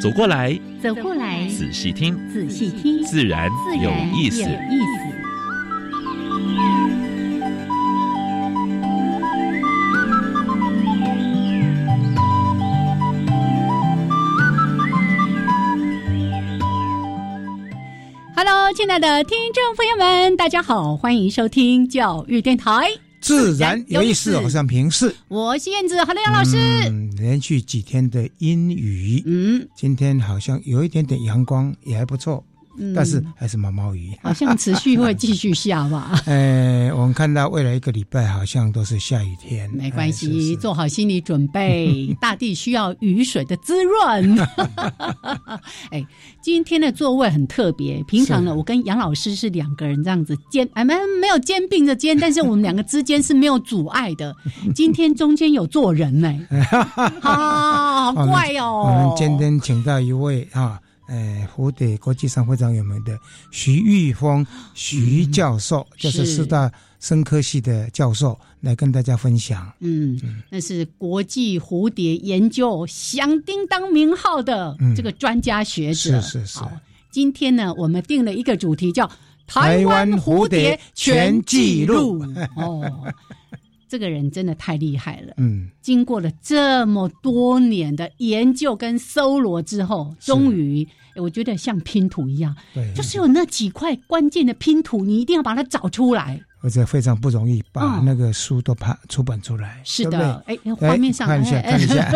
走过来，走过来，仔细听，仔细听，自然有意思。Hello，亲爱的听众朋友们，大家好，欢迎收听教育电台，自然有意思，我是平视，我是燕子，好的，杨老师。连续几天的阴雨，嗯，今天好像有一点点阳光，也还不错。但是还是毛毛雨，好像持续会继续下吧。呃，我们看到未来一个礼拜好像都是下雨天。没关系，做好心理准备，大地需要雨水的滋润。哎，今天的座位很特别，平常呢，我跟杨老师是两个人这样子肩，哎，没没有肩并着肩，但是我们两个之间是没有阻碍的。今天中间有坐人呢，好怪哦。我们今天请到一位啊。诶，蝴蝶国际上非常有名的徐玉峰徐教授，就是四大生科系的教授，来跟大家分享。嗯，那是国际蝴蝶研究响叮当名号的这个专家学者。是是是。今天呢，我们定了一个主题，叫台湾蝴蝶全记录。哦，这个人真的太厉害了。嗯，经过了这么多年的研究跟搜罗之后，终于。我觉得像拼图一样，对，就是有那几块关键的拼图，你一定要把它找出来。而且非常不容易，把那个书都拍出版出来。是的，哎，画面上看一下，看一下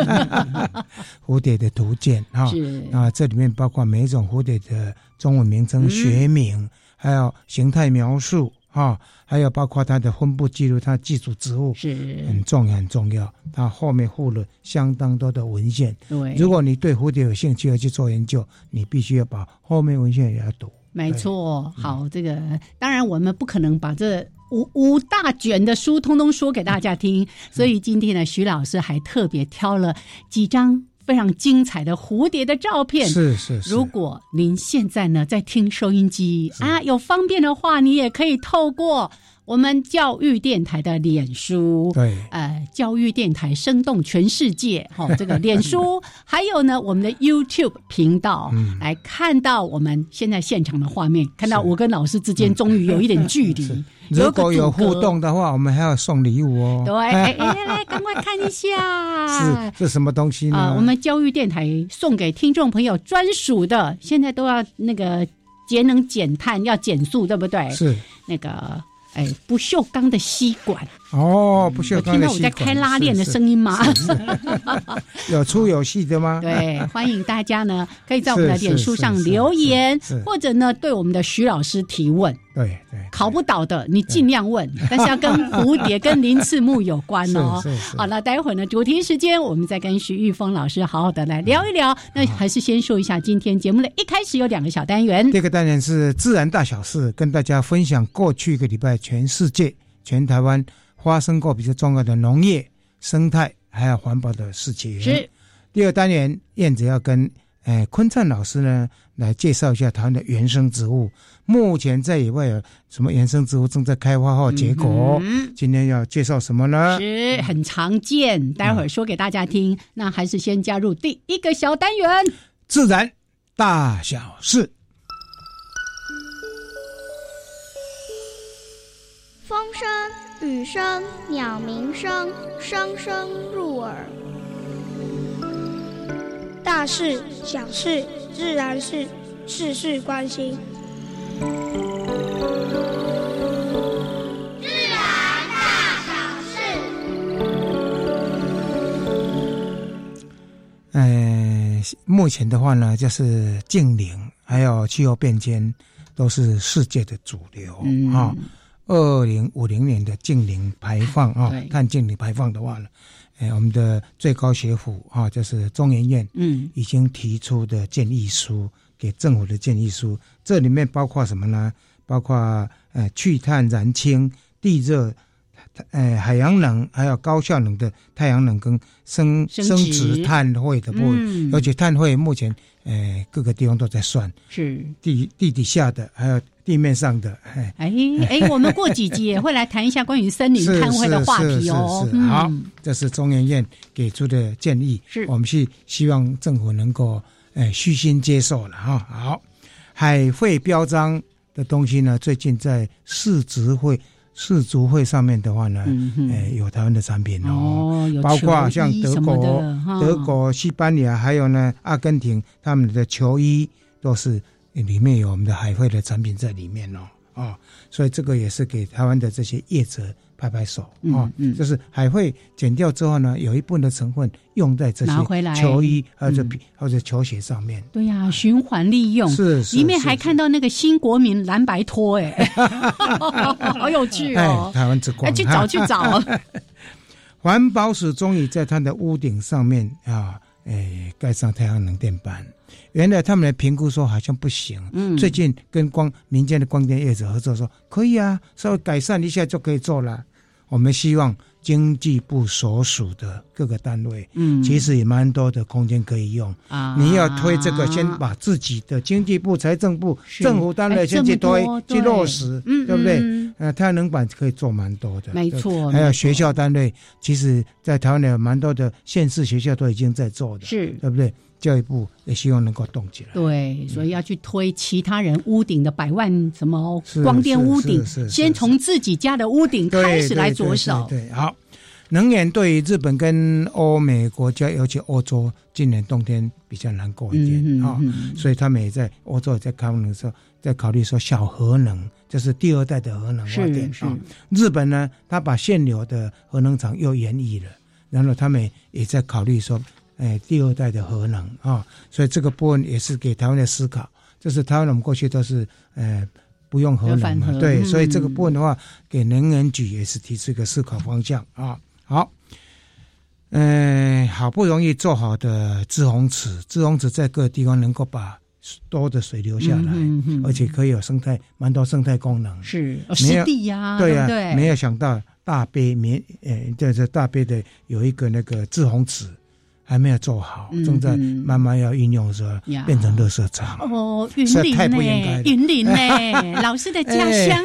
蝴蝶的图鉴啊，啊，这里面包括每一种蝴蝶的中文名称、学名，还有形态描述。啊，还有包括它的分布记录，它寄主植物是很重要很重要。它后面附了相当多的文献。对，如果你对蝴蝶有兴趣要去做研究，你必须要把后面文献也要读。没错，好，这个当然我们不可能把这五五大卷的书通通说给大家听，所以今天呢，徐老师还特别挑了几张。非常精彩的蝴蝶的照片，是是是。如果您现在呢在听收音机啊，有方便的话，你也可以透过。我们教育电台的脸书，对，呃，教育电台生动全世界，哈，这个脸书，还有呢，我们的 YouTube 频道，来看到我们现在现场的画面，看到我跟老师之间终于有一点距离。如果有互动的话，我们还要送礼物哦。对，哎，来，赶快看一下，是是什么东西呢？我们教育电台送给听众朋友专属的，现在都要那个节能减碳，要减速，对不对？是那个。哎，不锈钢的吸管。哦，不锈钢的吸管。听到我在开拉链的声音吗？有粗有细的吗？对，欢迎大家呢，可以在我们的脸书上留言，或者呢，对我们的徐老师提问。对对，考不倒的你尽量问，但是要跟蝴蝶、跟鳞翅目有关哦。好了，待会儿呢，主题时间我们再跟徐玉峰老师好好的来聊一聊。那还是先说一下今天节目的一开始有两个小单元。第一个单元是自然大小事，跟大家分享过去一个礼拜全世界、全台湾发生过比较重要的农业、生态还有环保的事情。是。第二单元燕子要跟哎坤灿老师呢来介绍一下台湾的原生植物。目前在野外有什么原生植物正在开花或结果？今天要介绍什么呢？是很常见，待会儿说给大家听。那还是先加入第一个小单元——自然大小事。风声、雨声、鸟鸣声，声声入耳。大事、小事、自然事，事事关心。自然大小事。呃，目前的话呢，就是净零，还有气候变迁，都是世界的主流啊。二零五零年的净零排放啊，碳净零排放的话呢，哎，我们的最高学府啊，就是中研院，嗯，已经提出的建议书给政府的建议书，这里面包括什么呢？包括呃去碳燃氢、地热。呃，海洋能还有高效能的太阳能跟生生殖碳汇的部分，而且碳汇目前呃各个地方都在算，是地地底下的还有地面上的。哎哎，我们过几集也会来谈一下关于森林碳汇的话题哦。好，这是中研院给出的建议，是我们是希望政府能够哎虚心接受了哈。好，海会标章的东西呢，最近在市值会。世足会上面的话呢，诶，有台湾的产品哦，包括像德国、德国、西班牙，还有呢阿根廷，他们的球衣都是里面有我们的海会的产品在里面哦，哦，所以这个也是给台湾的这些业者。拍拍手啊，就是还会剪掉之后呢，有一部分的成分用在这些球衣或者或者球鞋上面。对呀，循环利用是，里面还看到那个新国民蓝白拖，哎，好有趣哦！台湾之光，去找去找。环保署终于在它的屋顶上面啊，哎，盖上太阳能电板。原来他们来评估说好像不行，嗯，最近跟光民间的光电业者合作说可以啊，稍微改善一下就可以做了。我们希望经济部所属的各个单位，嗯，其实也蛮多的空间可以用啊。你要推这个，先把自己的经济部、财政部、政府单位先去推、去落实，嗯，对不对？呃，太阳能板可以做蛮多的，没错。还有学校单位，其实在台湾有蛮多的县市学校都已经在做的，是对不对？教育部也希望能够动起来，对，所以要去推其他人屋顶的百万什么光电屋顶，先从自己家的屋顶开始来着手。对，好，能源对于日本跟欧美国家，尤其欧洲，今年冬天比较难过一点啊，所以他们也在欧洲也在考虑说，在考虑说小核能，就是第二代的核能发电啊。日本呢，他把现有的核能厂又延役了，然后他们也在考虑说。哎，第二代的核能啊，所以这个部分也是给台湾的思考。就是台湾我们过去都是呃不用核能嘛，对，所以这个部分的话，给能源局也是提出一个思考方向啊。好，嗯，好不容易做好的滞洪池，滞洪池在各个地方能够把多的水流下来，而且可以有生态蛮多生态功能，是湿地呀，对呀，没有想到大杯免，呃，在这大杯的有一个那个制洪池。还没有做好，正在慢慢要运用着，变成热色场。哦，云林呢？云林呢？老师的家乡。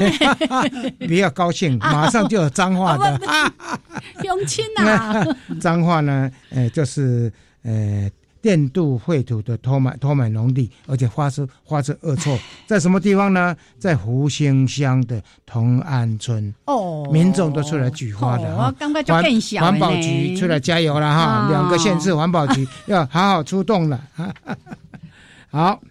比较高兴，马上就有脏话的。永清啊，脏话呢？呃，就是呃。电镀绘土的托买托买农地，而且发出发出恶臭，在什么地方呢？在福兴乡的同安村。哦，民众都出来举花的哈，环保局出来加油了哈，两个县市环保局 要好好出动了。好，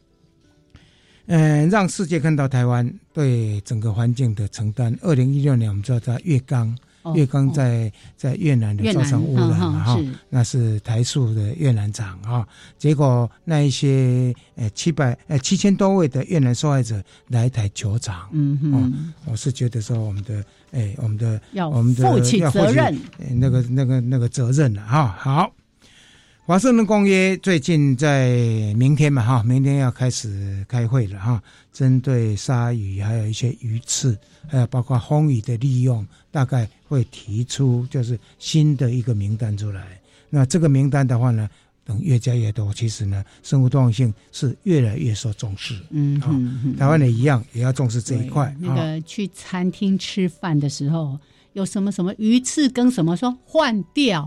嗯，让世界看到台湾对整个环境的承担。二零一六年，我们知道在月冈。月光在在越南的造成污染了哈，那是台塑的越南厂啊。结果那一些呃七百呃七千多位的越南受害者来台求偿，嗯哼，我是觉得说我们的哎我们的要我们的负起责任，那个那个那个责任了哈。好，华盛顿公约最近在明天嘛哈，明天要开始开会了哈，针对鲨鱼还有一些鱼刺，还有包括风雨的利用。大概会提出就是新的一个名单出来，那这个名单的话呢，等越加越多，其实呢，生物多样性是越来越受重视。嗯，好，台湾也一样，也要重视这一块。那个去餐厅吃饭的时候。有什么什么鱼翅跟什么说换掉，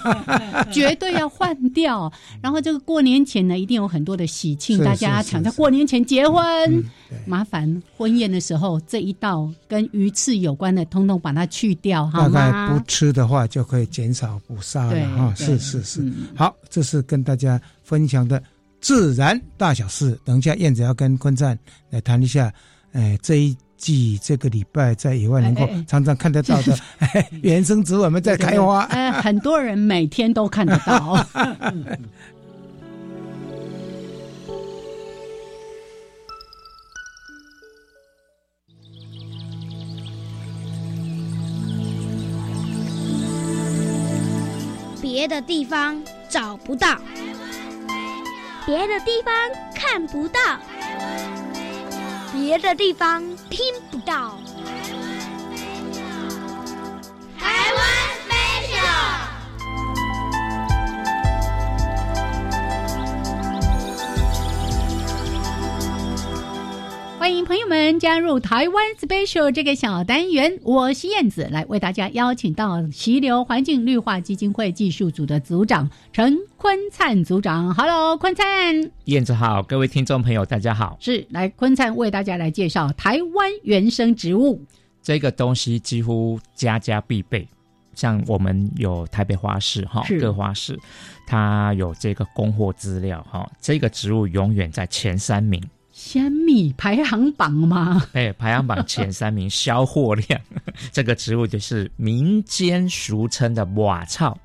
绝对要换掉。然后这个过年前呢，一定有很多的喜庆，大家抢在过年前结婚。麻烦婚宴的时候，这一道跟鱼翅有关的，通通把它去掉，好吗？不吃的话，就可以减少捕杀了哈。是是是，好，这是跟大家分享的自然大小事。等一下燕子要跟坤赞来谈一下，哎，这一。即这个礼拜在野外能够常常看得到的 原生植物，我们在开花。哎，很多人每天都看得到。别的地方找不到，别的地方看不到，别的地方。听不到。台湾 special。欢迎朋友们加入台湾 Special 这个小单元，我是燕子，来为大家邀请到溪流环境绿化基金会技术组的组长陈坤灿组长。Hello，坤灿，燕子好，各位听众朋友大家好。是来坤灿为大家来介绍台湾原生植物这个东西，几乎家家必备。像我们有台北花市哈，各花市，它有这个供货资料哈，这个植物永远在前三名。香米排行榜吗？哎，排行榜前三名销货量，这个植物就是民间俗称的瓦草。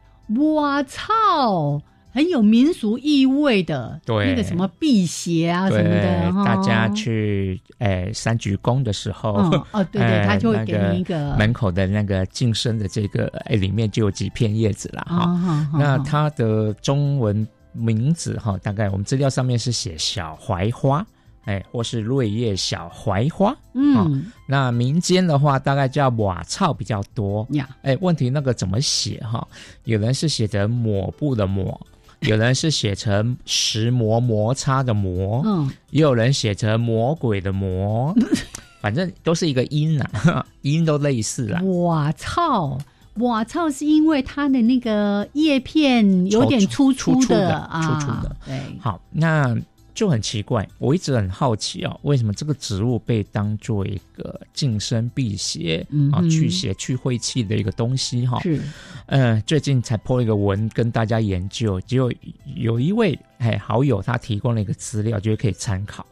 瓦草很有民俗意味的，对那个什么辟邪啊什么的，大家去哎三鞠躬的时候，哦对对，他就会给你一个门口的那个净身的这个哎里面就有几片叶子了哈。那它的中文名字哈，大概我们资料上面是写小槐花。哎，或是瑞叶小槐花，嗯，那民间的话大概叫瓦草比较多呀。哎，问题那个怎么写哈？有人是写成抹布的抹，有人是写成石磨摩擦的磨，嗯，也有人写成魔鬼的魔，反正都是一个音呐，音都类似啊。瓦草，瓦草是因为它的那个叶片有点粗粗的啊，粗粗的。对，好，那。就很奇怪，我一直很好奇哦，为什么这个植物被当做一个净身辟邪啊、去邪去晦气的一个东西哈？是，嗯，最近才破一个文跟大家研究，只有有一位哎好友他提供了一个资料，觉得可以参考，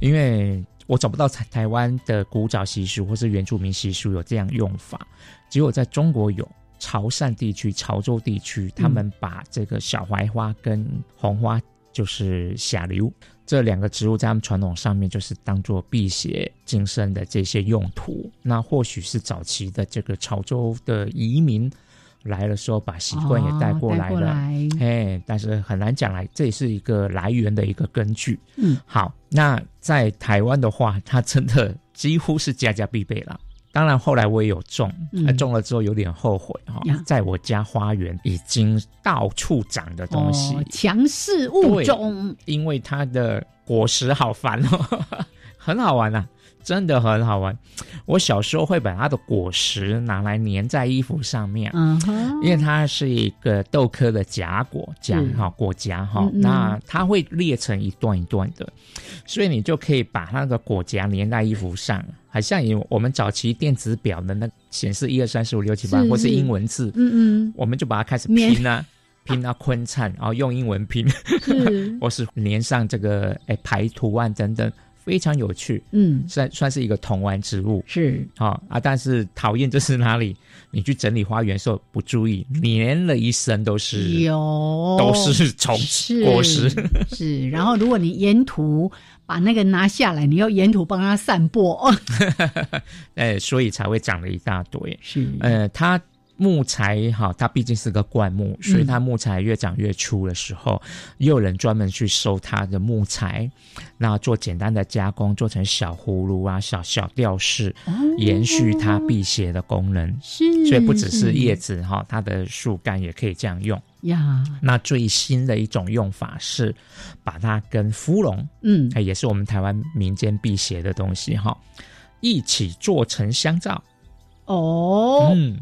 因为我找不到台台湾的古早习俗或是原住民习俗有这样用法，只有在中国有潮汕地区、潮州地区，他们把这个小槐花跟红花。就是下流这两个植物，在他们传统上面就是当做辟邪净身的这些用途。那或许是早期的这个潮州的移民来的时候，把习惯也带过来了。哎，但是很难讲来，这也是一个来源的一个根据。嗯，好，那在台湾的话，它真的几乎是家家必备了。当然，后来我也有种，种了之后有点后悔哈，在我家花园已经到处长的东西，强势物种，因为它的果实好烦哦，很好玩呐。真的很好玩，我小时候会把它的果实拿来粘在衣服上面，因为它是一个豆科的荚果荚哈果荚哈，那它会裂成一段一段的，所以你就可以把那个果荚粘在衣服上，好像有我们早期电子表的那显示一二三四五六七八或是英文字，嗯嗯，我们就把它开始拼啊拼啊昆灿，然后用英文拼，或是粘上这个哎排图案等等。非常有趣，嗯，算算是一个童玩植物，是好啊。但是讨厌就是哪里，你去整理花园时候不注意，粘了一身都是，有都是虫果实，是。然后如果你沿途把那个拿下来，你要沿途帮它散播，哎，所以才会长了一大堆。是，呃，它。木材哈，它毕竟是个灌木，所以它木材越长越粗的时候，也有人专门去收它的木材，那做简单的加工，做成小葫芦啊、小小吊饰，延续它辟邪的功能。是，所以不只是叶子哈，它的树干也可以这样用呀。那最新的一种用法是把它跟芙蓉，嗯，也是我们台湾民间辟邪的东西哈，一起做成香皂。哦，嗯。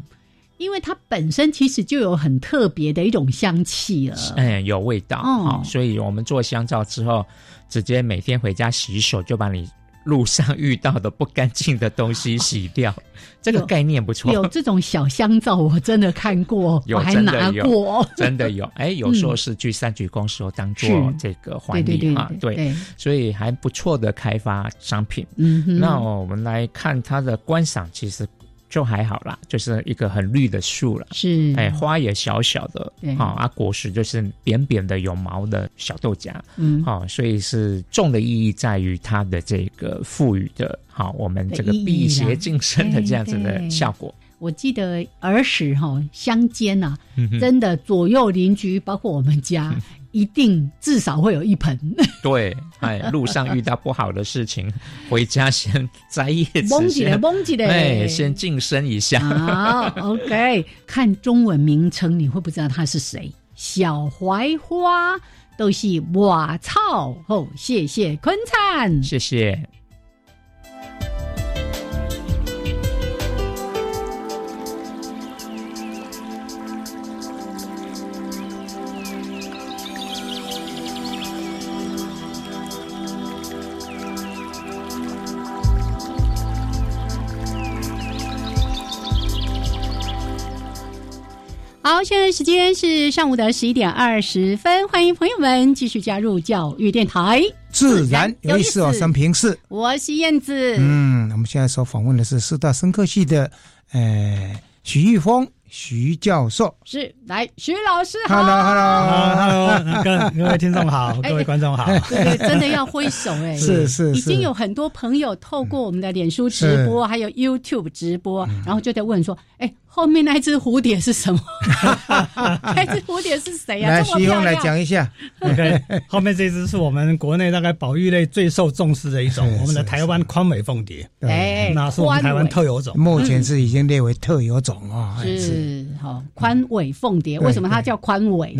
因为它本身其实就有很特别的一种香气了，嗯，有味道哦，所以我们做香皂之后，直接每天回家洗手，就把你路上遇到的不干净的东西洗掉。这个概念不错，有这种小香皂，我真的看过，有还拿过，真的有。哎，有时候是去三鞠躬时候当做这个环礼哈，对，所以还不错的开发商品。嗯，那我们来看它的观赏，其实。就还好啦，就是一个很绿的树了，是。哎，花也小小的，好啊，果实就是扁扁的有毛的小豆荚，嗯，好，所以是重的意义在于它的这个赋予的，好，我们这个辟邪净身的这样子的效果。我记得儿时哈乡间呐，真的左右邻居，包括我们家，一定至少会有一盆。对，哎，路上遇到不好的事情，回家先摘叶子，蒙起来，蒙起来，哎，先净身一下。好，OK，看中文名称，你会不知道他是谁？小槐花都是我操。哦，谢谢坤灿，谢谢。好，现在时间是上午的十一点二十分，欢迎朋友们继续加入教育电台，自然有意思哦，生平是，我是燕子。嗯，我们现在所访问的是四大生科系的，呃，许玉峰。徐教授。是来，徐老师好，Hello，Hello，各各位听众好，各位观众好，对，真的要挥手哎，是是，已经有很多朋友透过我们的脸书直播，还有 YouTube 直播，然后就在问说，哎，后面那只蝴蝶是什么？那只蝴蝶是谁呀？来，徐峰来讲一下。OK，后面这只是我们国内大概保育类最受重视的一种，我们的台湾宽尾凤蝶，哎，那是我们台湾特有种，目前是已经列为特有种啊，是。是好，宽尾凤蝶为什么它叫宽尾？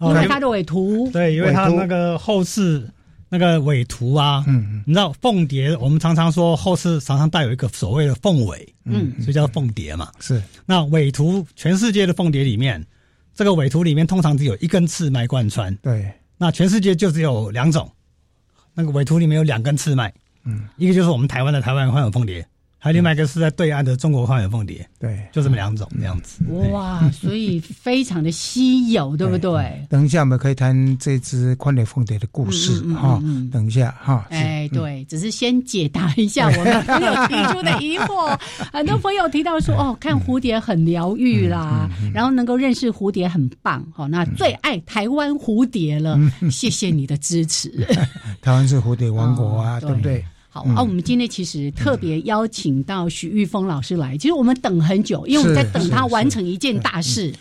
因为它的尾图。对，因为它那个后翅那个尾图啊，嗯，你知道凤蝶，我们常常说后世常常带有一个所谓的凤尾，嗯，所以叫凤蝶嘛。是，那尾图全世界的凤蝶里面，这个尾图里面通常只有一根刺脉贯穿。对，那全世界就只有两种，那个尾图里面有两根刺脉，嗯，一个就是我们台湾的台湾宽尾凤蝶。还有另外一个是在对岸的中国花园凤蝶，对，就这么两种这样子。哇，所以非常的稀有，对不对？等一下我们可以谈这只宽尾凤蝶的故事哈。等一下哈。哎，对，只是先解答一下我们朋友提出的疑惑。很多朋友提到说，哦，看蝴蝶很疗愈啦，然后能够认识蝴蝶很棒。好，那最爱台湾蝴蝶了，谢谢你的支持。台湾是蝴蝶王国啊，对不对？好啊，我们今天其实特别邀请到许玉峰老师来。其实我们等很久，因为我们在等他完成一件大事。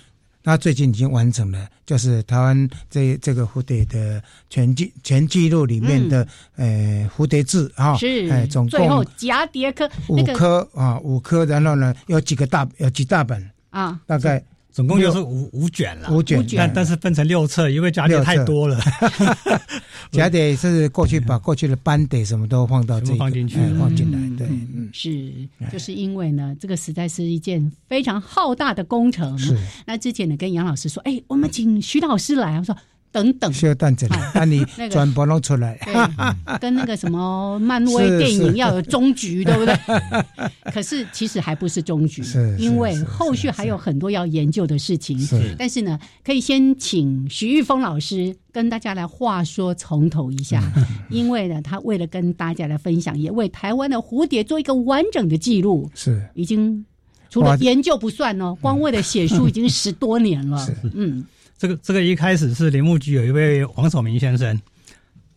他最近已经完成了，就是台湾这这个蝴蝶的全记全记录里面的呃蝴蝶志啊，是哎，总共最后蛱蝶科五颗啊，五颗，然后呢有几个大有几大本啊，大概。总共就是五五卷了，五卷，但但是分成六册，因为夹点太多了。夹点是过去把过去的班底什么都放到这放进去，放进来。对，是，就是因为呢，这个实在是一件非常浩大的工程。是，那之前呢，跟杨老师说，哎，我们请徐老师来，我说。等等，需要等着，那你转播弄出来，跟那个什么漫威电影要有终局，对不对？可是其实还不是终局，因为后续还有很多要研究的事情。但是呢，可以先请徐玉峰老师跟大家来话说从头一下，因为呢，他为了跟大家来分享，也为台湾的蝴蝶做一个完整的记录，是已经除了研究不算哦，光为了写书已经十多年了，嗯。这个这个一开始是林务局有一位王守明先生，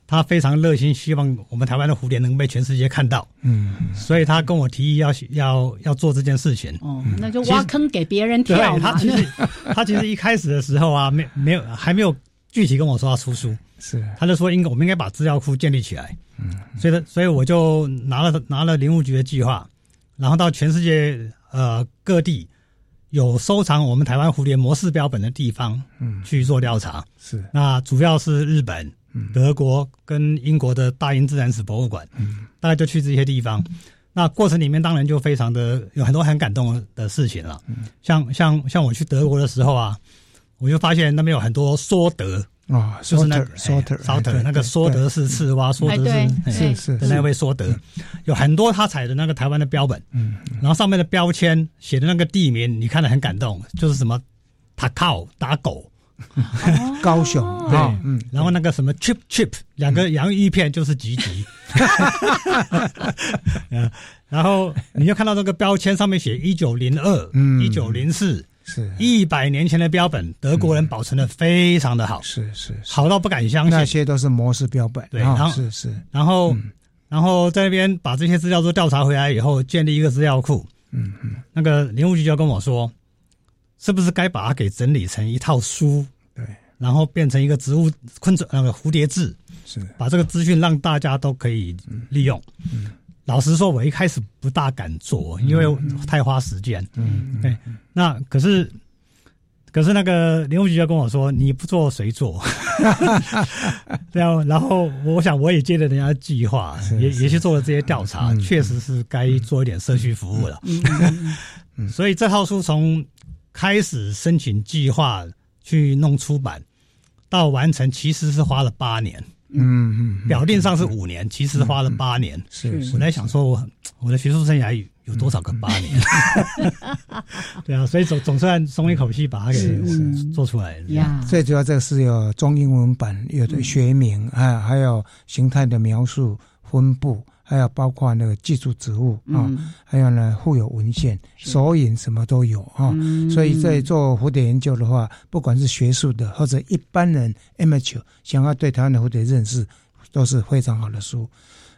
他非常热心，希望我们台湾的蝴蝶能被全世界看到。嗯，所以他跟我提议要要要做这件事情。哦，那就挖坑给别人跳他其实他其实一开始的时候啊，没没有还没有具体跟我说要出书，是他就说应该我们应该把资料库建立起来。嗯，所以所以我就拿了拿了林务局的计划，然后到全世界呃各地。有收藏我们台湾蝴蝶模式标本的地方，嗯，去做调查是。那主要是日本、德国跟英国的大英自然史博物馆，嗯，大概就去这些地方。那过程里面当然就非常的有很多很感动的事情了，嗯，像像像我去德国的时候啊，我就发现那边有很多梭德。啊，就是那梭德，梭德那个梭德是赤蛙，梭德是是是那位梭德，有很多他采的那个台湾的标本，嗯，然后上面的标签写的那个地名，你看了很感动，就是什么塔靠打狗，高雄对，嗯，然后那个什么 chip chip 两个洋芋片就是吉吉，然后你就看到那个标签上面写一九零二，嗯，一九零四。是。一百年前的标本，德国人保存的非常的好，是是好到不敢相信。那些都是模式标本，对，然后是是，然后然后在那边把这些资料都调查回来以后，建立一个资料库，嗯嗯，那个林务局就要跟我说，是不是该把它给整理成一套书？对，然后变成一个植物昆虫那个蝴蝶志，是。把这个资讯让大家都可以利用。嗯，老实说，我一开始不大敢做，因为太花时间。嗯，对，那可是。可是那个林务局就跟我说：“你不做谁做？” 对啊，然后我想我也接着人家计划，也也去做了这些调查，确实是该做一点社区服务了。所以这套书从开始申请计划去弄出版到完成，其实是花了八年。嗯嗯，表定上是五年，其实花了八年。是我在想说，我我的学术生涯。有多少个八年？对啊，所以总总算松一口气把它给做出来了。最主要这个是有中英文版，有的学名啊，还有形态的描述、分布，还有包括那个技术植物啊，还有呢附有文献、索引什么都有啊。所以在做蝴蝶研究的话，不管是学术的或者一般人 amateur 想要对台湾的蝴蝶认识，都是非常好的书。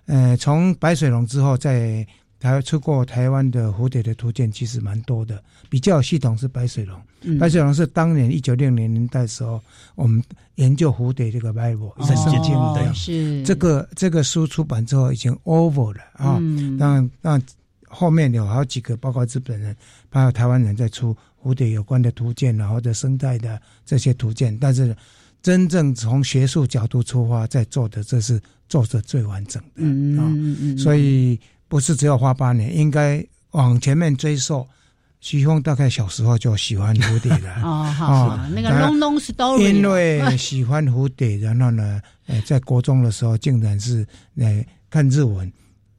呃，从白水龙之后在。还出过台湾的蝴蝶的图鉴，其实蛮多的。比较系统是白水龙，白水龙是当年一九六零年代时候，我们研究蝴蝶这个 Bible 圣经的。是这个这个书出版之后已经 over 了啊。那那后面有好几个，包括日本人，包括台湾人在出蝴蝶有关的图鉴然后的生态的这些图鉴。但是真正从学术角度出发在做的，这是做的最完整的啊。所以。不是只有花八年，应该往前面追溯。徐峰大概小时候就喜欢蝴蝶了。哦，好，那个 long long story。因为喜欢蝴蝶，然后呢，呃，在国中的时候，竟然是呃看日文。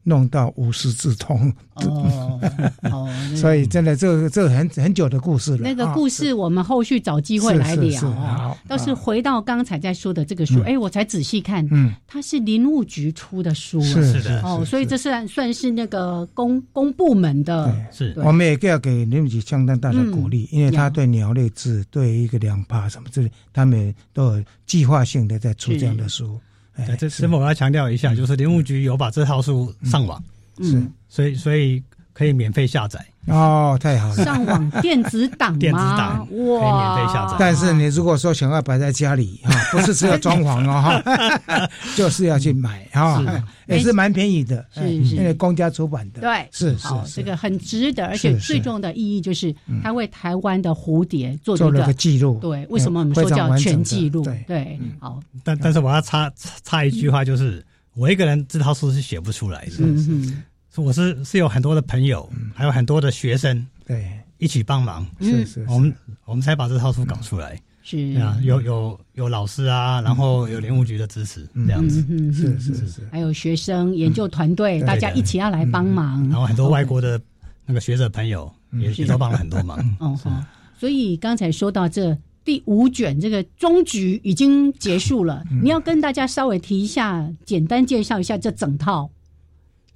弄到无师自通哦，所以真的这个这个很很久的故事了。那个故事我们后续找机会来聊啊。倒是回到刚才在说的这个书，哎，我才仔细看，嗯，它是林务局出的书，是的哦，所以这算算是那个公公部门的。是，我们也要给林务局相当大的鼓励，因为他对鸟类志、对一个两帕什么之类，他们都有计划性的在出这样的书。哎，这是否我要强调一下，就是林务局有把这套书上网，是，所以所以可以免费下载。哦，太好了！上网电子档电子档哇，可以免费下载。但是你如果说想要摆在家里哈，不是只有装潢哦哈，就是要去买哈，也是蛮便宜的，是是，因为公家出版的，对，是是，这个很值得，而且最重要的意义就是它为台湾的蝴蝶做了一个记录。对，为什么我们说叫全记录？对，好。但但是我要插插一句话，就是我一个人这套书是写不出来的。嗯嗯。我是是有很多的朋友，还有很多的学生，对，一起帮忙，是是，我们我们才把这套书搞出来，是。啊，有有有老师啊，然后有林务局的支持，这样子，是是是是，还有学生研究团队，大家一起要来帮忙，然后很多外国的那个学者朋友也也都帮了很多忙，哦好，所以刚才说到这第五卷这个终局已经结束了，你要跟大家稍微提一下，简单介绍一下这整套。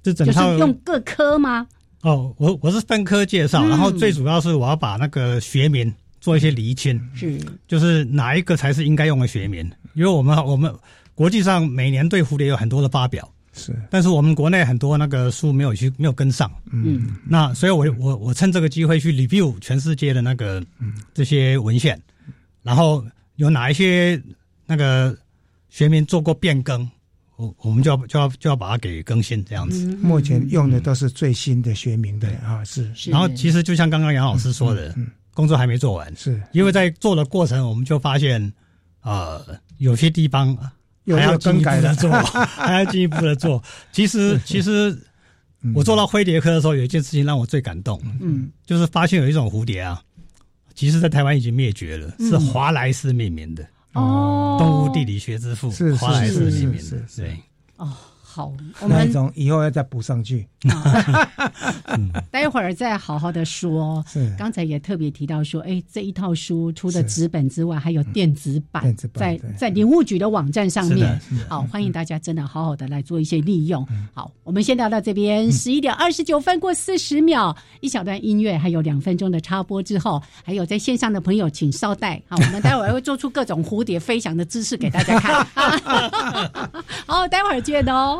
这整套用各科吗？哦，我我是分科介绍，然后最主要是我要把那个学名做一些厘清，是就是哪一个才是应该用的学名？因为我们我们国际上每年对蝴蝶有很多的发表，是，但是我们国内很多那个书没有去没有跟上，嗯，那所以我我我趁这个机会去 review 全世界的那个这些文献，然后有哪一些那个学名做过变更。我我们就要就要就要把它给更新这样子。目前用的都是最新的学名的啊，是。然后其实就像刚刚杨老师说的，工作还没做完，是。因为在做的过程，我们就发现，呃，有些地方还要进一步的做，还要进一步的做。其实其实我做到灰蝶科的时候，有一件事情让我最感动，嗯，就是发现有一种蝴蝶啊，其实在台湾已经灭绝了，是华莱士命名的。哦，动物地理学之父，是是是是是，对，哦。好，我们种以后要再补上去。待会儿再好好的说。是，刚才也特别提到说，哎，这一套书除了纸本之外，还有电子版，在在林务局的网站上面。好，欢迎大家真的好好的来做一些利用。好，我们先聊到这边，十一点二十九分过四十秒，一小段音乐，还有两分钟的插播之后，还有在线上的朋友，请稍待。好，我们待会儿会做出各种蝴蝶飞翔的姿势给大家看。好，待会儿见哦。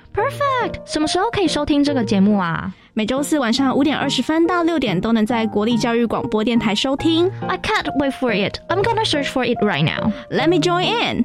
Perfect. 什么时候可以收听这个节目啊？每周四晚上五点二十分到六点都能在国立教育广播电台收听。I can't wait for it. I'm gonna search for it right now. Let me join in.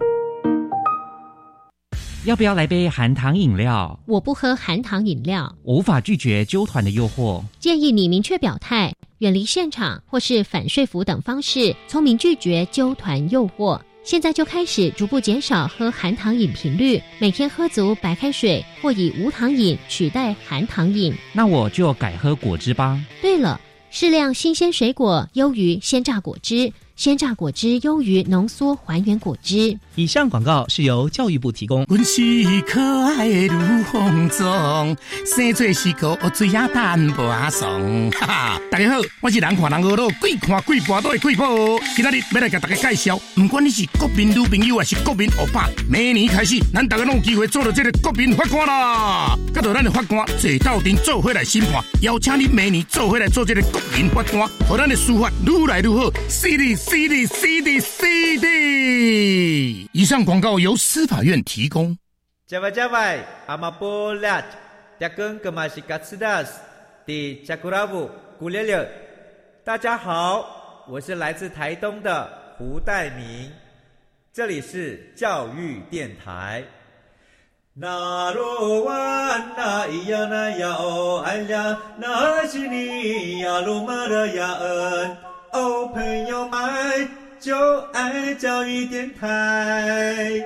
要不要来杯含糖饮料？我不喝含糖饮料。无法拒绝纠团的诱惑。建议你明确表态，远离现场或是反说服等方式，聪明拒绝纠团诱惑。现在就开始逐步减少喝含糖饮频率，每天喝足白开水，或以无糖饮取代含糖饮。那我就改喝果汁吧。对了，适量新鲜水果优于鲜榨果汁。鲜榨果汁优于浓缩还原果汁。以上广告是由教育部提供。阮是可爱的如风中，生做是个水鸭蛋无爽。哈哈，大家好，我是人看人恶老，鬼看鬼跋倒的鬼宝。今仔日要来给大家介绍，不管你是国民女朋友还是国民欧巴，明年开始，咱大家拢有机会做到这个国民法官啦。跟着咱的法官坐到庭做回来审判，邀请你明年做回来做这个国民法官，和咱的司法愈来愈好。！C D C D C D，以上广告由司法院提供。加外加外，阿玛波拉，加根格玛西卡斯达斯，迪加古拉布古列列。大家好，我是来自台东的胡代明，这里是教育电台。那罗哇那咿呀那呀哦哎呀，那是你呀鲁玛的呀恩。哦，朋友们，就爱教育电台。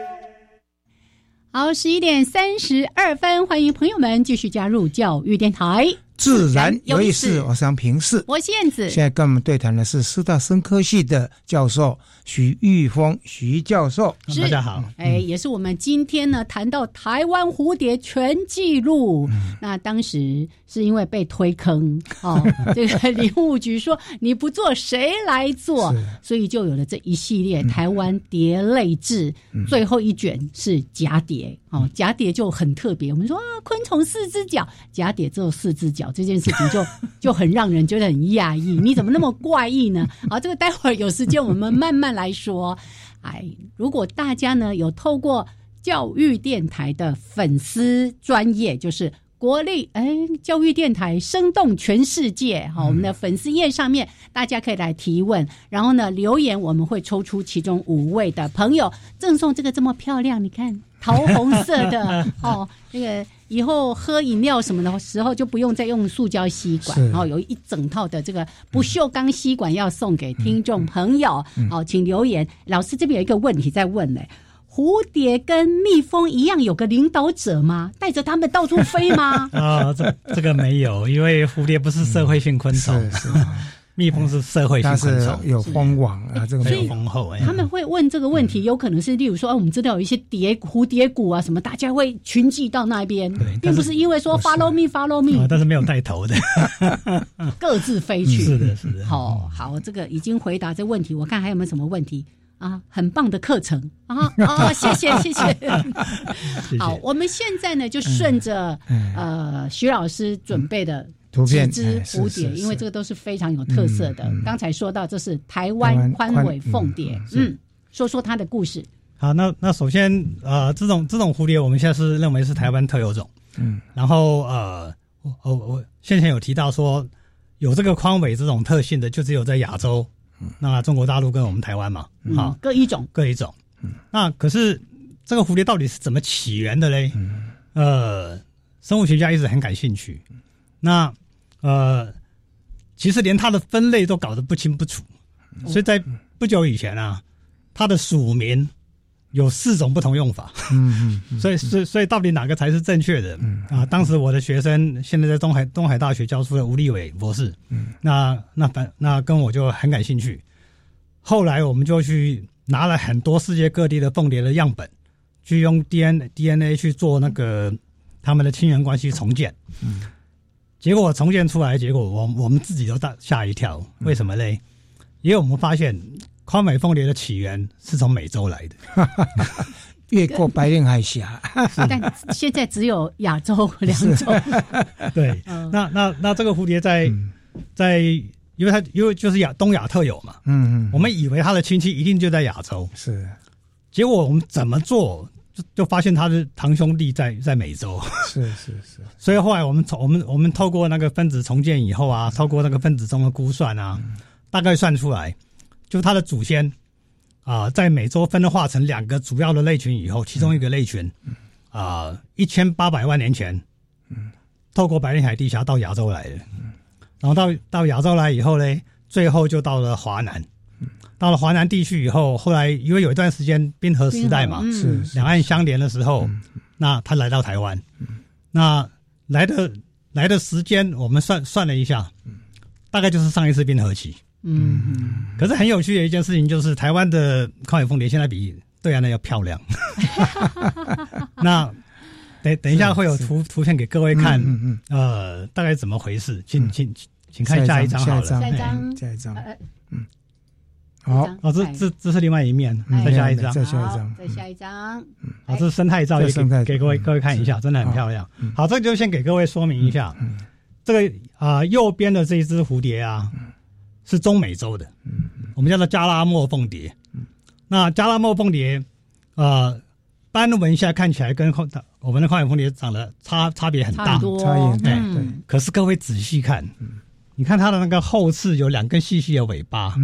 好，十一点三十二分，欢迎朋友们继续加入教育电台。自然有意思，我是杨平视，我是燕子。现在跟我们对谈的是师大生科系的教授徐玉峰徐教授。大家好，哎，也是我们今天呢谈到台湾蝴蝶全记录。那当时。是因为被推坑哦，这个林务局说你不做谁来做，所以就有了这一系列台湾蝶类志，最后一卷是蛱蝶哦，蛱蝶就很特别。我们说啊，昆虫四只脚，蛱蝶只有四只脚，这件事情就 就很让人觉得很讶异。你怎么那么怪异呢？好，这个待会儿有时间我们慢慢来说。哎，如果大家呢有透过教育电台的粉丝专业，就是。国立哎，教育电台生动全世界哈，我们的粉丝页上面大家可以来提问，然后呢留言，我们会抽出其中五位的朋友，赠送这个这么漂亮，你看桃红色的 哦，那个以后喝饮料什么的时候就不用再用塑胶吸管，然后有一整套的这个不锈钢吸管要送给听众朋友，好，请留言。老师这边有一个问题在问呢。蝴蝶跟蜜蜂一样有个领导者吗？带着他们到处飞吗？啊，这这个没有，因为蝴蝶不是社会性昆虫，是蜜蜂是社会性昆虫，有蜂王啊，这个有蜂后。他们会问这个问题，有可能是例如说，哦，我们知道有一些蝶蝴蝶谷啊什么，大家会群聚到那边，并不是因为说 follow me follow me，但是没有带头的，各自飞去。是的，是的。好好，这个已经回答这问题，我看还有没有什么问题。啊，很棒的课程啊啊！谢谢谢谢。好，我们现在呢就顺着呃徐老师准备的几只蝴蝶，因为这个都是非常有特色的。刚才说到这是台湾宽尾凤蝶，嗯，说说它的故事。好，那那首先呃，这种这种蝴蝶我们现在是认为是台湾特有种，嗯，然后呃，我我我先前有提到说有这个宽尾这种特性的，就只有在亚洲。那中国大陆跟我们台湾嘛，好各一种，各一种。那可是这个蝴蝶到底是怎么起源的嘞？呃，生物学家一直很感兴趣。那呃，其实连它的分类都搞得不清不楚。所以在不久以前啊，它的属名。有四种不同用法，嗯嗯，所以所以所以到底哪个才是正确的？嗯啊，当时我的学生现在在东海东海大学教书的吴立伟博士，嗯，那那反那跟我就很感兴趣。后来我们就去拿了很多世界各地的凤蝶的样本，去用 D N D N A 去做那个他们的亲缘关系重建，嗯，结果重建出来，结果我我们自己都大吓一跳，为什么嘞？因为我们发现。宽尾凤蝶的起源是从美洲来的，越过白令海峡。但现在只有亚洲两种。对，那那那这个蝴蝶在在，因为它因为就是亚东亚特有嘛，嗯嗯，我们以为它的亲戚一定就在亚洲，是，结果我们怎么做？就就发现他的堂兄弟在在美洲，是是是，所以后来我们从我们我们透过那个分子重建以后啊，透过那个分子中的估算啊，大概算出来，就他的祖先啊，在美洲分化成两个主要的类群以后，其中一个类群啊，一千八百万年前，嗯。透过白令海地峡到亚洲来的，然后到到亚洲来以后呢，最后就到了华南。到了华南地区以后，后来因为有一段时间冰河时代嘛，是两岸相连的时候，那他来到台湾，那来的来的时间我们算算了一下，大概就是上一次冰河期。嗯嗯。可是很有趣的一件事情就是，台湾的抗海凤蝶现在比对岸的要漂亮。那等等一下会有图图片给各位看，呃，大概怎么回事？请请请看下一张好了，下一张，下一张，嗯。好，哦，这这这是另外一面，再下一张，再下一张，再下一张。好，这是生态照，也给给各位各位看一下，真的很漂亮。好，这就先给各位说明一下，这个啊右边的这一只蝴蝶啊，是中美洲的，我们叫做加拉莫凤蝶。那加拉莫凤蝶啊，斑纹下看起来跟我们的矿眼凤蝶长得差差别很大，差异对。对。可是各位仔细看。你看它的那个后翅有两根细细的尾巴，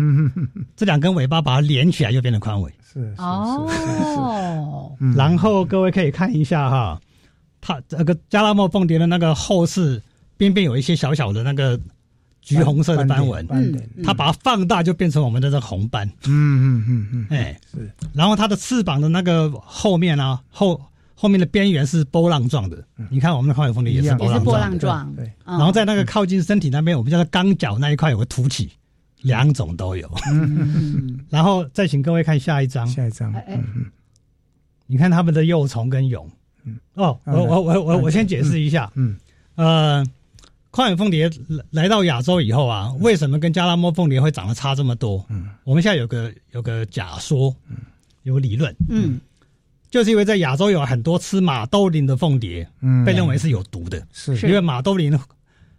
这两根尾巴把它连起来就变成宽尾。是哦，然后各位可以看一下哈，它这个加拉莫凤蝶的那个后翅边边有一些小小的那个橘红色的斑纹，它把它放大就变成我们的这个红斑。嗯嗯嗯嗯，哎是。然后它的翅膀的那个后面啊后。后面的边缘是波浪状的，你看我们的花尾凤蝶也是波浪状，对。然后在那个靠近身体那边，我们叫做钢角那一块有个凸起，两种都有。然后再请各位看下一张，下一张，你看它们的幼虫跟蛹，哦，我我我我我先解释一下，嗯，呃，宽尾凤蝶来到亚洲以后啊，为什么跟加拉莫凤蝶会长得差这么多？嗯，我们现在有个有个假说，嗯，有理论，嗯。就是因为在亚洲有很多吃马兜铃的凤蝶，嗯，被认为是有毒的，是。因为马兜铃，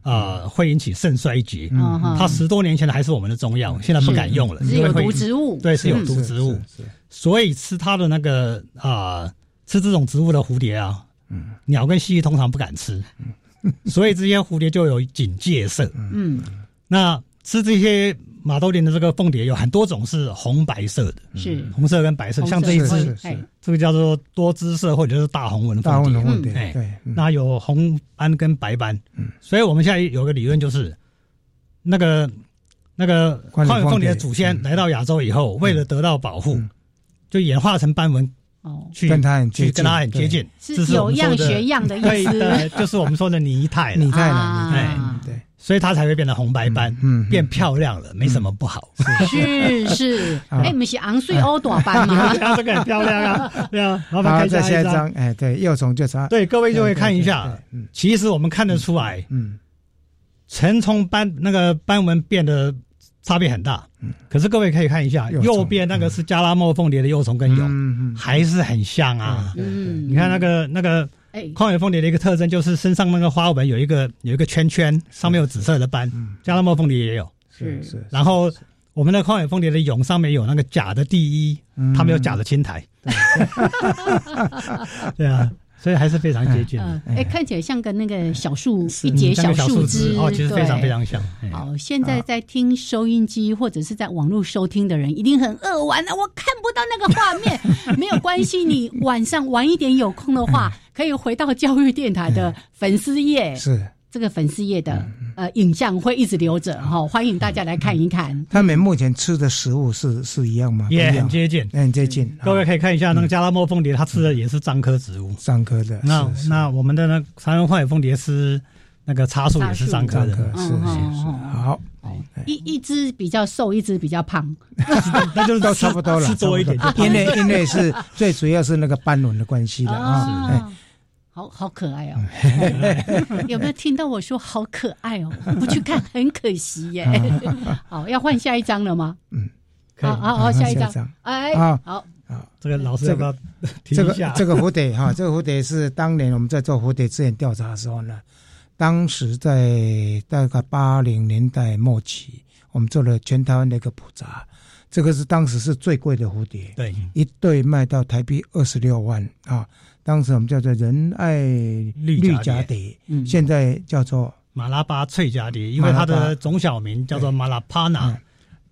呃，会引起肾衰竭。嗯，它十多年前的还是我们的中药，现在不敢用了，是。有毒植物，对，是有毒植物。所以吃它的那个啊，吃这种植物的蝴蝶啊，嗯，鸟跟蜥蜴通常不敢吃，所以这些蝴蝶就有警戒色。嗯，那吃这些。马兜铃的这个凤蝶有很多种是红白色的，是。红色跟白色，像这一只，这个叫做多姿色或者是大红纹大红纹蝶，对，那有红斑跟白斑，所以我们现在有个理论就是，那个那个宽尾凤蝶的祖先来到亚洲以后，为了得到保护，就演化成斑纹。去跟它很去跟它很接近，是有样学样的意思，就是我们说的拟态，拟态了，哎，对，所以它才会变得红白斑，嗯，变漂亮了，没什么不好，是是，哎，你们是昂睡欧短斑吗？这个很漂亮啊，对啊，麻烦看下一张，哎，对，幼虫就差，对，各位就会看一下，其实我们看得出来，嗯，成虫斑那个斑纹变得。差别很大，可是各位可以看一下，右边那个是加拉莫凤蝶的幼虫跟蛹，还是很像啊。嗯你看那个那个宽尾凤蝶的一个特征，就是身上那个花纹有一个有一个圈圈，上面有紫色的斑。加拉莫凤蝶也有，是是。然后我们的旷野凤蝶的蛹上面有那个假的第一，它没有假的青苔。对 啊。所以还是非常接近。哎，看起来像个那个小树，一节小树枝哦，其实非常非常像。好，现在在听收音机或者是在网络收听的人，一定很饿完了，我看不到那个画面。没有关系，你晚上晚一点有空的话，可以回到教育电台的粉丝页。是。这个粉丝页的呃影像会一直留着哈，欢迎大家来看一看。他们目前吃的食物是是一样吗？也很接近，很接近。各位可以看一下那个加拉莫凤蝶，它吃的也是樟科植物。樟科的。那那我们的那台湾花尾凤蝶是那个茶树也是樟科的。是是是。好，一一只比较瘦，一只比较胖，那就是都差不多了，吃多一点。因为因为是最主要是那个斑纹的关系的 啊。好好可爱哦！有没有听到我说好可爱哦？不去看很可惜耶。好，要换下一张了吗？嗯，好好好，下一张。哎，好，啊，这个老师要不要这个这个蝴蝶哈，这个蝴蝶是当年我们在做蝴蝶资源调查的时候呢，当时在大概八零年代末期，我们做了全台湾的一个普查，这个是当时是最贵的蝴蝶，对，一对卖到台币二十六万啊。当时我们叫做仁爱绿蛱蝶，现在叫做马拉巴翠蛱蝶，因为它的总小名叫做马拉帕纳。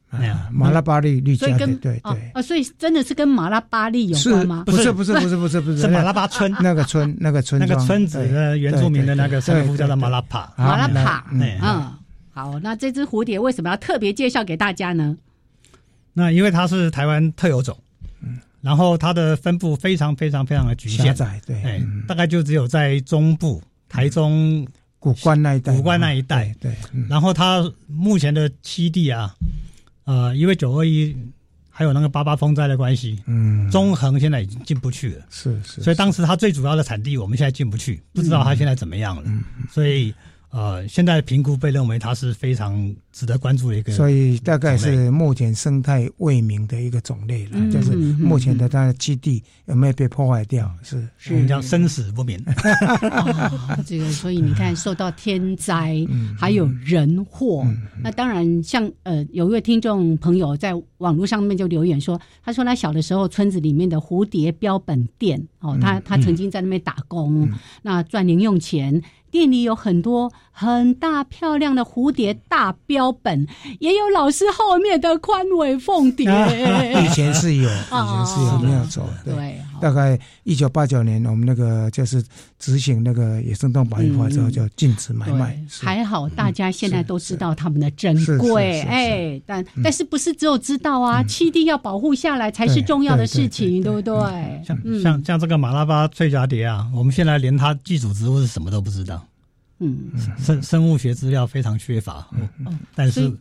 那样，马拉巴利绿加对对对。啊，所以真的是跟马拉巴利有关吗？不是。不是不是不是不是，是。马拉巴村。那个村那个村那个村子的原住民的那个称呼叫做马拉帕。马拉帕。嗯，好，那这只蝴蝶为什么要特别介绍给大家呢？那因为它是台湾特有种，嗯，然后它的分布非常非常非常的局限，对，哎，大概就只有在中部、台中古关那一带，古关那一带，对，然后它目前的栖地啊。呃，因为九二一还有那个八八风灾的关系，嗯，中横现在已经进不去了，是是，所以当时它最主要的产地我们现在进不去，不知道它现在怎么样了，所以。呃，现在评估被认为它是非常值得关注的一个，所以大概是目前生态未明的一个种类了，就是目前的它的基地有没有被破坏掉？是是叫生死不明。这个，所以你看，受到天灾还有人祸，那当然像呃，有一位听众朋友在网络上面就留言说，他说他小的时候村子里面的蝴蝶标本店哦，他他曾经在那边打工，那赚零用钱。店里有很多很大漂亮的蝴蝶大标本，也有老师后面的宽尾凤蝶。以前是有，以前是有没有走？对，大概一九八九年，我们那个就是执行那个野生动物保护法之后，就禁止买卖。还好大家现在都知道它们的珍贵，哎，但但是不是只有知道啊？栖地要保护下来才是重要的事情，对不对？像像像这个马拉巴翠蛱蝶啊，我们现在连它寄主植物是什么都不知道。嗯，生生物学资料非常缺乏，嗯，但是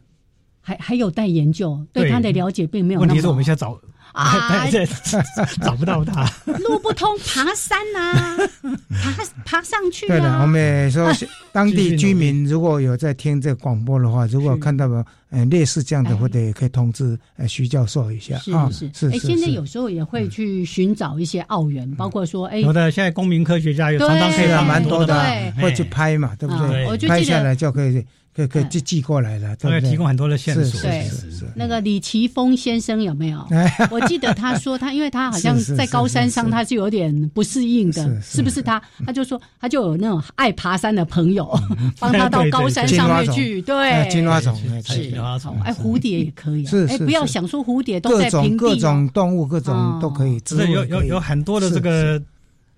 还还有待研究，对它的了解并没有。问题是我们现在找啊，找不到他，路不通，爬山呐，爬爬上去。对的，我们说当地居民如果有在听这个广播的话，如果看到了。呃，类似这样的，或者也可以通知呃徐教授一下啊。是是是。哎，现在有时候也会去寻找一些澳元，包括说，哎，有的现在公民科学家有常常可以蛮多的，会去拍嘛，对不对？拍下来就可以。可可寄寄过来了，对，提供很多的线索。对，那个李奇峰先生有没有？我记得他说他，因为他好像在高山上，他是有点不适应的，是不是他？他就说他就有那种爱爬山的朋友，帮他到高山上面去。对，金花虫是金花虫，哎，蝴蝶也可以。是哎，不要想说蝴蝶都在平地，各种动物各种都可以。是有有有很多的这个。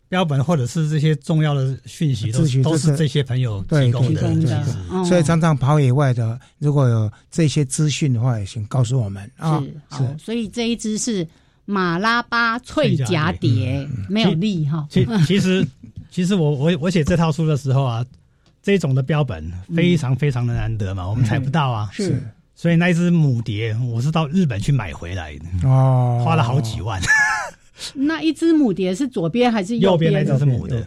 标本或者是这些重要的讯息，都都是这些朋友提供的。所以常常跑野外的，如果有这些资讯的话，也请告诉我们啊。是，所以这一只是马拉巴翠蛱蝶，没有利哈。其其实其实我我我写这套书的时候啊，这种的标本非常非常的难得嘛，我们采不到啊。是，所以那一只母蝶，我是到日本去买回来的，哦，花了好几万。那一只母蝶是左边还是右边？那只是母的。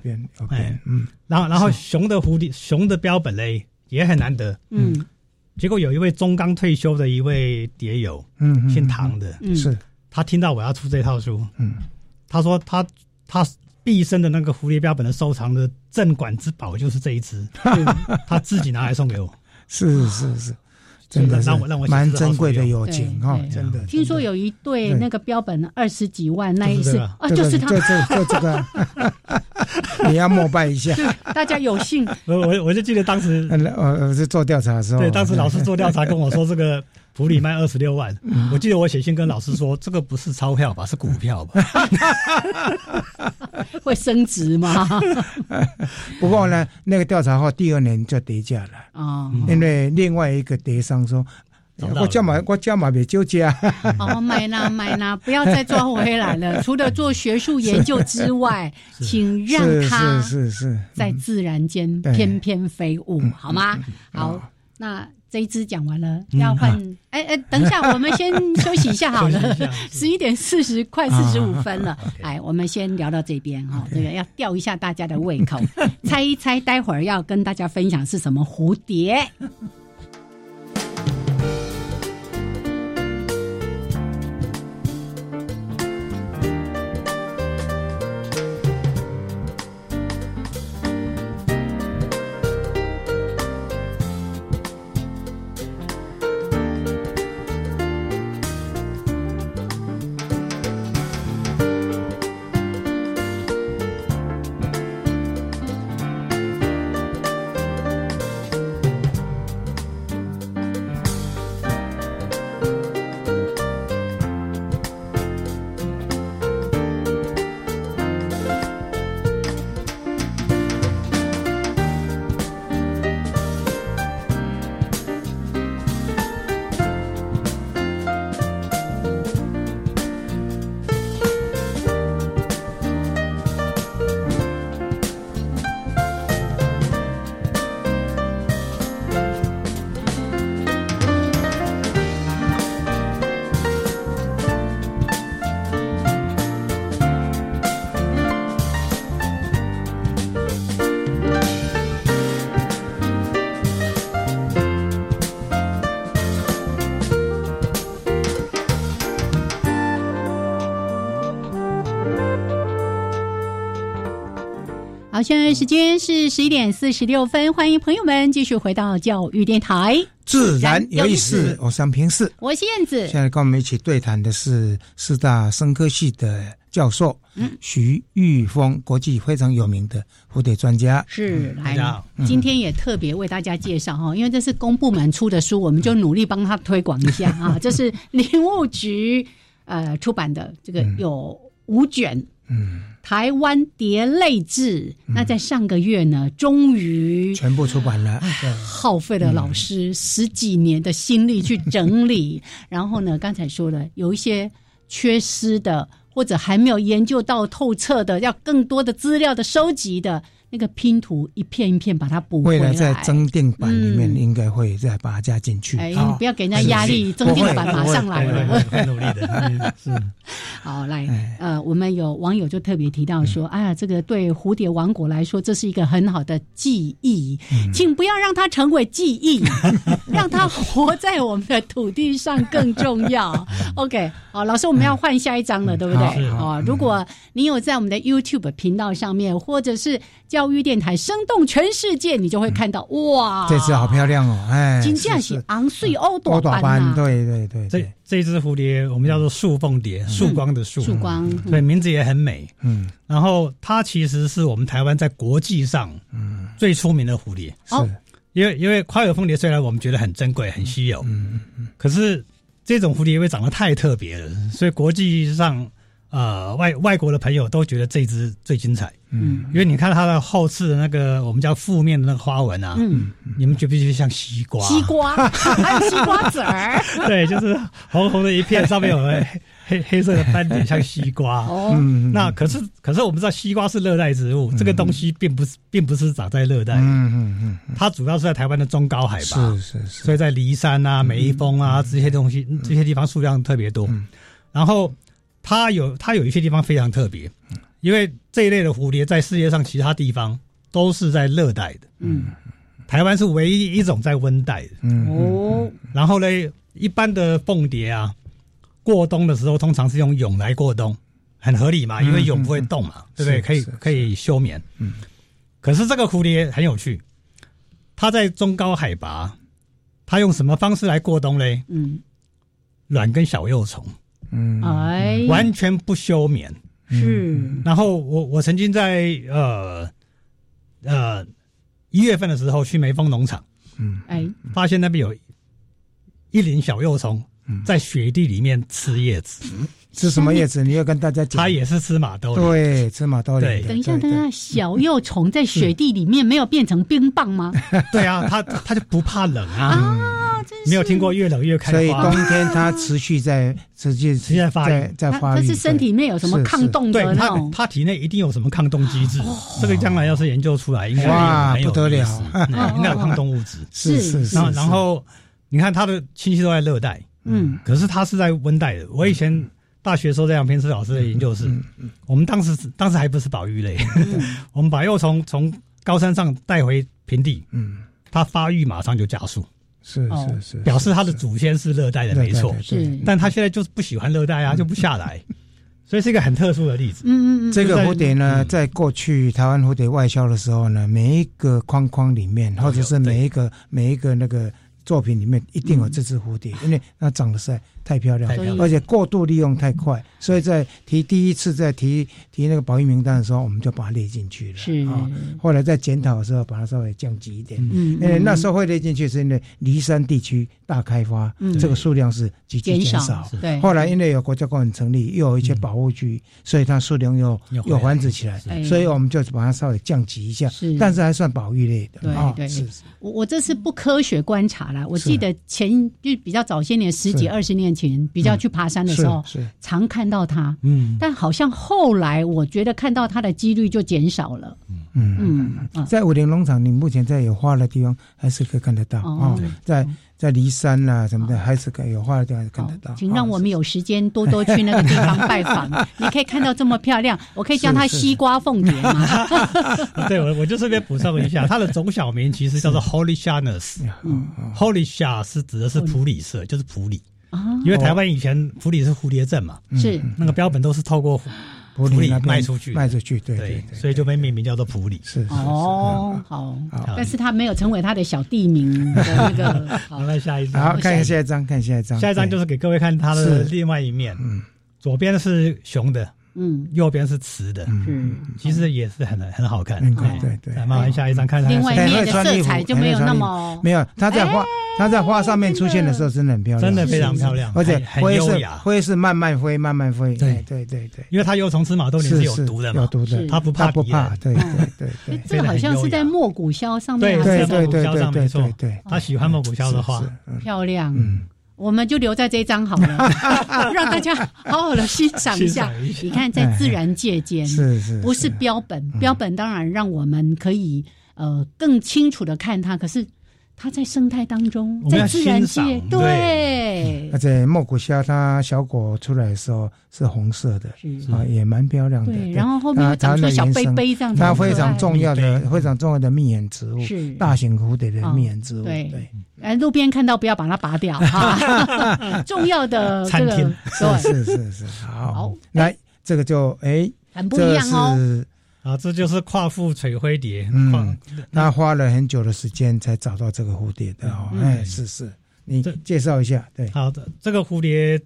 哎，嗯，然后然后熊的蝴蝶，熊的标本嘞也很难得。嗯，结果有一位中刚退休的一位蝶友，嗯，姓唐的，是，他听到我要出这套书，嗯，他说他他毕生的那个蝴蝶标本的收藏的镇馆之宝就是这一只，他自己拿来送给我。是是是。真的是蛮珍贵的友情哈，真的。听说有一对那个标本二十几万，那一次啊，就是他，就这就这个，你要膜拜一下。大家有幸，我我我就记得当时，呃，是做调查的时候，对，当时老师做调查跟我说 这个。普里卖二十六万，我记得我写信跟老师说，这个不是钞票吧，是股票吧？会升值吗？不过呢，那个调查后第二年就跌价了啊，因为另外一个跌商说，我加码，我加码别纠结啊。哦，买啦买啦，不要再抓回来了。除了做学术研究之外，请让它是是是在自然间翩翩飞舞，好吗？好，那。这一支讲完了，要换哎哎，等一下，我们先休息一下好了。十一点四十，快四十五分了。哎，我们先聊到这边哈，这个要吊一下大家的胃口，猜一猜，待会儿要跟大家分享是什么蝴蝶。好，现在时间是十一点四十六分，欢迎朋友们继续回到教育电台，自然有意思。我是平四，我是燕子。现在跟我们一起对谈的是四大生科系的教授，嗯，徐玉峰，国际非常有名的蝴蝶专家。是，来，今天也特别为大家介绍哈，因为这是公部门出的书，我们就努力帮他推广一下 啊。这是林务局呃出版的，这个有五卷。嗯，台湾蝶泪志，那在上个月呢，终于全部出版了。耗费了老师十几年的心力去整理，然后呢，刚才说了有一些缺失的，或者还没有研究到透彻的，要更多的资料的收集的。那个拼图一片一片把它补回来。未来在增订版里面应该会再把它加进去。哎，不要给人家压力，增订版马上来了。很努力的。是。好，来，呃，我们有网友就特别提到说，哎呀，这个对蝴蝶王国来说，这是一个很好的记忆，请不要让它成为记忆，让它活在我们的土地上更重要。OK，好，老师，我们要换下一张了，对不对？哦，如果你有在我们的 YouTube 频道上面，或者是教育电台生动全世界，你就会看到哇，这只好漂亮哦！哎，金价是昂睡欧朵斑，对对对。这这只蝴蝶我们叫做束凤蝶，束光的束，束光，对，名字也很美。嗯，然后它其实是我们台湾在国际上嗯。最出名的蝴蝶，是。因为因为夸尔凤蝶虽然我们觉得很珍贵、很稀有，嗯嗯嗯，可是这种蝴蝶因为长得太特别了，所以国际上。呃，外外国的朋友都觉得这只最精彩，嗯，因为你看它的后翅的那个我们叫负面的那个花纹啊，嗯，你们觉不觉得像西瓜？西瓜，还有西瓜籽儿，对，就是红红的一片，上面有 黑黑色的斑点，像西瓜。哦，那可是可是我们知道西瓜是热带植物，这个东西并不是并不是长在热带，嗯嗯嗯，它主要是在台湾的中高海拔，是是是，所以在梨山啊、梅峰啊这些东西这些地方数量特别多，然后。它有它有一些地方非常特别，因为这一类的蝴蝶在世界上其他地方都是在热带的，嗯，台湾是唯一一种在温带的，嗯哦。然后呢，一般的凤蝶啊，过冬的时候通常是用蛹来过冬，很合理嘛，因为蛹不会动嘛，对不对？可以可以休眠，嗯。可是这个蝴蝶很有趣，它在中高海拔，它用什么方式来过冬嘞？嗯，卵跟小幼虫。嗯，哎，完全不休眠，是。然后我我曾经在呃呃一月份的时候去梅峰农场，嗯，哎，发现那边有一林小幼虫在雪地里面吃叶子。吃什么叶子？你要跟大家讲。它也是吃马兜铃。对，吃马兜铃。等一下，等一下，小幼虫在雪地里面没有变成冰棒吗？对啊，它它就不怕冷啊。啊，真是。没有听过越冷越开花。所以冬天它持续在持续持续在发育，在发育。它是身体里面有什么抗冻的那种？它体内一定有什么抗冻机制。这个将来要是研究出来，应该哇不得了，应该有抗冻物质。是是是。然后你看它的亲戚都在热带，嗯，可是它是在温带的。我以前。大学时候在杨平时老师的研究室，我们当时当时还不是保育类，我们把幼虫从高山上带回平地，嗯，它发育马上就加速，是是是，表示它的祖先是热带的没错，是，但它现在就是不喜欢热带啊，就不下来，所以是一个很特殊的例子。嗯嗯嗯，这个蝴蝶呢，在过去台湾蝴蝶外销的时候呢，每一个框框里面，或者是每一个每一个那个作品里面，一定有这只蝴蝶，因为它长得实在。太漂亮，而且过度利用太快，所以在提第一次在提提那个保育名单的时候，我们就把它列进去了。是啊，后来在检讨的时候，把它稍微降级一点。嗯，因为那时候会列进去是因为离山地区大开发，这个数量是急剧减少。对，后来因为有国家公园成立，又有一些保护区，所以它数量又又繁殖起来，所以我们就把它稍微降级一下。是，但是还算保育类的。对对，是是。我我这是不科学观察了。我记得前就比较早些年，十几二十年。前比较去爬山的时候，常看到它，嗯，但好像后来我觉得看到它的几率就减少了，嗯。嗯，在武林农场，你目前在有花的地方还是可以看得到啊，在在骊山啊什么的，还是可以有花的地方看得到。请让我们有时间多多去那个地方拜访，你可以看到这么漂亮，我可以叫它西瓜凤蝶吗？对，我我就顺便补充一下，它的总小名其实叫做 Holy Shanus，Holy Sha 是指的是普里色，就是普里。啊，因为台湾以前普里是蝴蝶镇嘛，是。那个标本都是透过普里卖出去，卖出去，对对，所以就被命名叫做普里。是哦，好，但是他没有成为他的小地名的那个。好，那下一张，好，看下一张，看下一张，下一张就是给各位看他的另外一面。嗯，左边是雄的。嗯，右边是瓷的，嗯，其实也是很很好看，对对。来，慢慢下一张看看。另外一面的色彩就没有那么没有。它在花，它在花上面出现的时候真的很漂亮，真的非常漂亮，而且灰是灰是慢慢灰，慢慢灰。对。对对对，因为它幼虫吃马豆里是有毒的嘛，有毒的，它不怕不怕。对对对对，这好像是在莫古肖上面，对对对对对对对，他喜欢莫古肖的花，漂亮。嗯。我们就留在这张好了，让大家好好的欣赏一下。你看，在自然界间，是是，不是标本？标本当然让我们可以呃更清楚的看它，可是。它在生态当中，在自然界，对。而且莫古虾它小果出来的时候是红色的，啊，也蛮漂亮的。对，然后后面长出小杯杯这样子。它非常重要的、非常重要的蜜源植物，是大型蝴蝶的蜜源植物。对对，哎，路边看到不要把它拔掉 哈。重要的这个，是是是是，好，来这个就哎，很不一样哦。啊，这就是夸父垂灰蝶。嗯，他花了很久的时间才找到这个蝴蝶的哦。哎，是是，你介绍一下。对，好的，这个蝴蝶